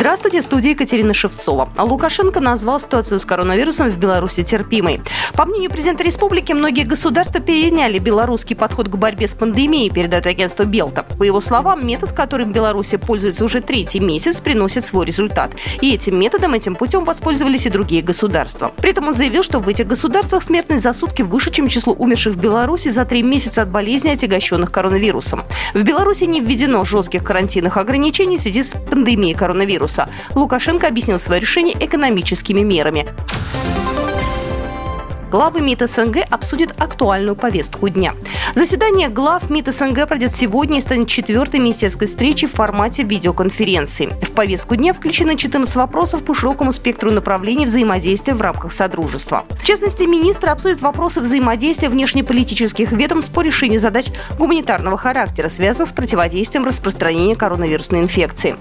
Здравствуйте, в студии Екатерина Шевцова. Лукашенко назвал ситуацию с коронавирусом в Беларуси терпимой. По мнению президента республики, многие государства переняли белорусский подход к борьбе с пандемией, передает агентство Белта. По его словам, метод, которым Беларусь пользуется уже третий месяц, приносит свой результат. И этим методом, этим путем воспользовались и другие государства. При этом он заявил, что в этих государствах смертность за сутки выше, чем число умерших в Беларуси за три месяца от болезни, отягощенных коронавирусом. В Беларуси не введено жестких карантинных ограничений в связи с пандемией коронавируса коронавируса. Лукашенко объяснил свое решение экономическими мерами. Главы МИД СНГ обсудят актуальную повестку дня. Заседание глав МИД СНГ пройдет сегодня и станет четвертой министерской встречи в формате видеоконференции. В повестку дня включены 14 вопросов по широкому спектру направлений взаимодействия в рамках Содружества. В частности, министры обсудят вопросы взаимодействия внешнеполитических ведомств по решению задач гуманитарного характера, связанных с противодействием распространения коронавирусной инфекции.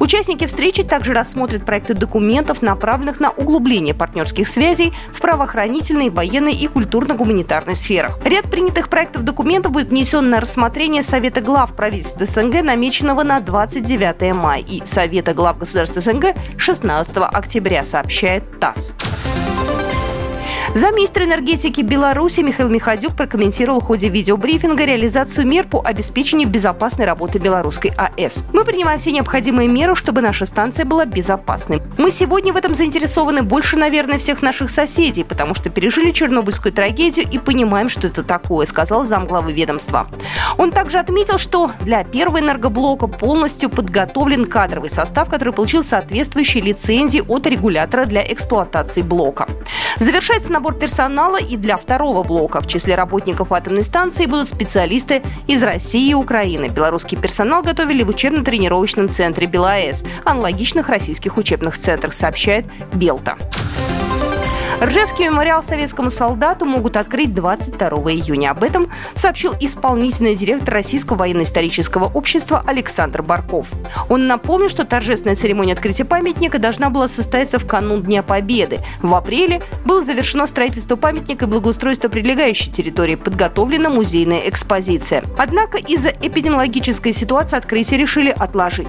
Участники встречи также рассмотрят проекты документов, направленных на углубление партнерских связей в правоохранительной военной и культурно-гуманитарной сферах. Ряд принятых проектов документов будет внесен на рассмотрение Совета глав правительств СНГ, намеченного на 29 мая, и Совета глав государств СНГ 16 октября, сообщает ТАСС. Замминистра энергетики Беларуси Михаил Михадюк прокомментировал в ходе видеобрифинга реализацию мер по обеспечению безопасной работы белорусской АЭС. Мы принимаем все необходимые меры, чтобы наша станция была безопасной. Мы сегодня в этом заинтересованы больше, наверное, всех наших соседей, потому что пережили Чернобыльскую трагедию и понимаем, что это такое, сказал замглавы ведомства. Он также отметил, что для первого энергоблока полностью подготовлен кадровый состав, который получил соответствующие лицензии от регулятора для эксплуатации блока. Завершается набор персонала и для второго блока. В числе работников атомной станции будут специалисты из России и Украины. Белорусский персонал готовили в учебно-тренировочном центре БелАЭС, аналогичных российских учебных центрах, сообщает Белта. Ржевский мемориал советскому солдату могут открыть 22 июня. Об этом сообщил исполнительный директор Российского военно-исторического общества Александр Барков. Он напомнил, что торжественная церемония открытия памятника должна была состояться в канун Дня Победы. В апреле было завершено строительство памятника и благоустройство прилегающей территории. Подготовлена музейная экспозиция. Однако из-за эпидемиологической ситуации открытие решили отложить.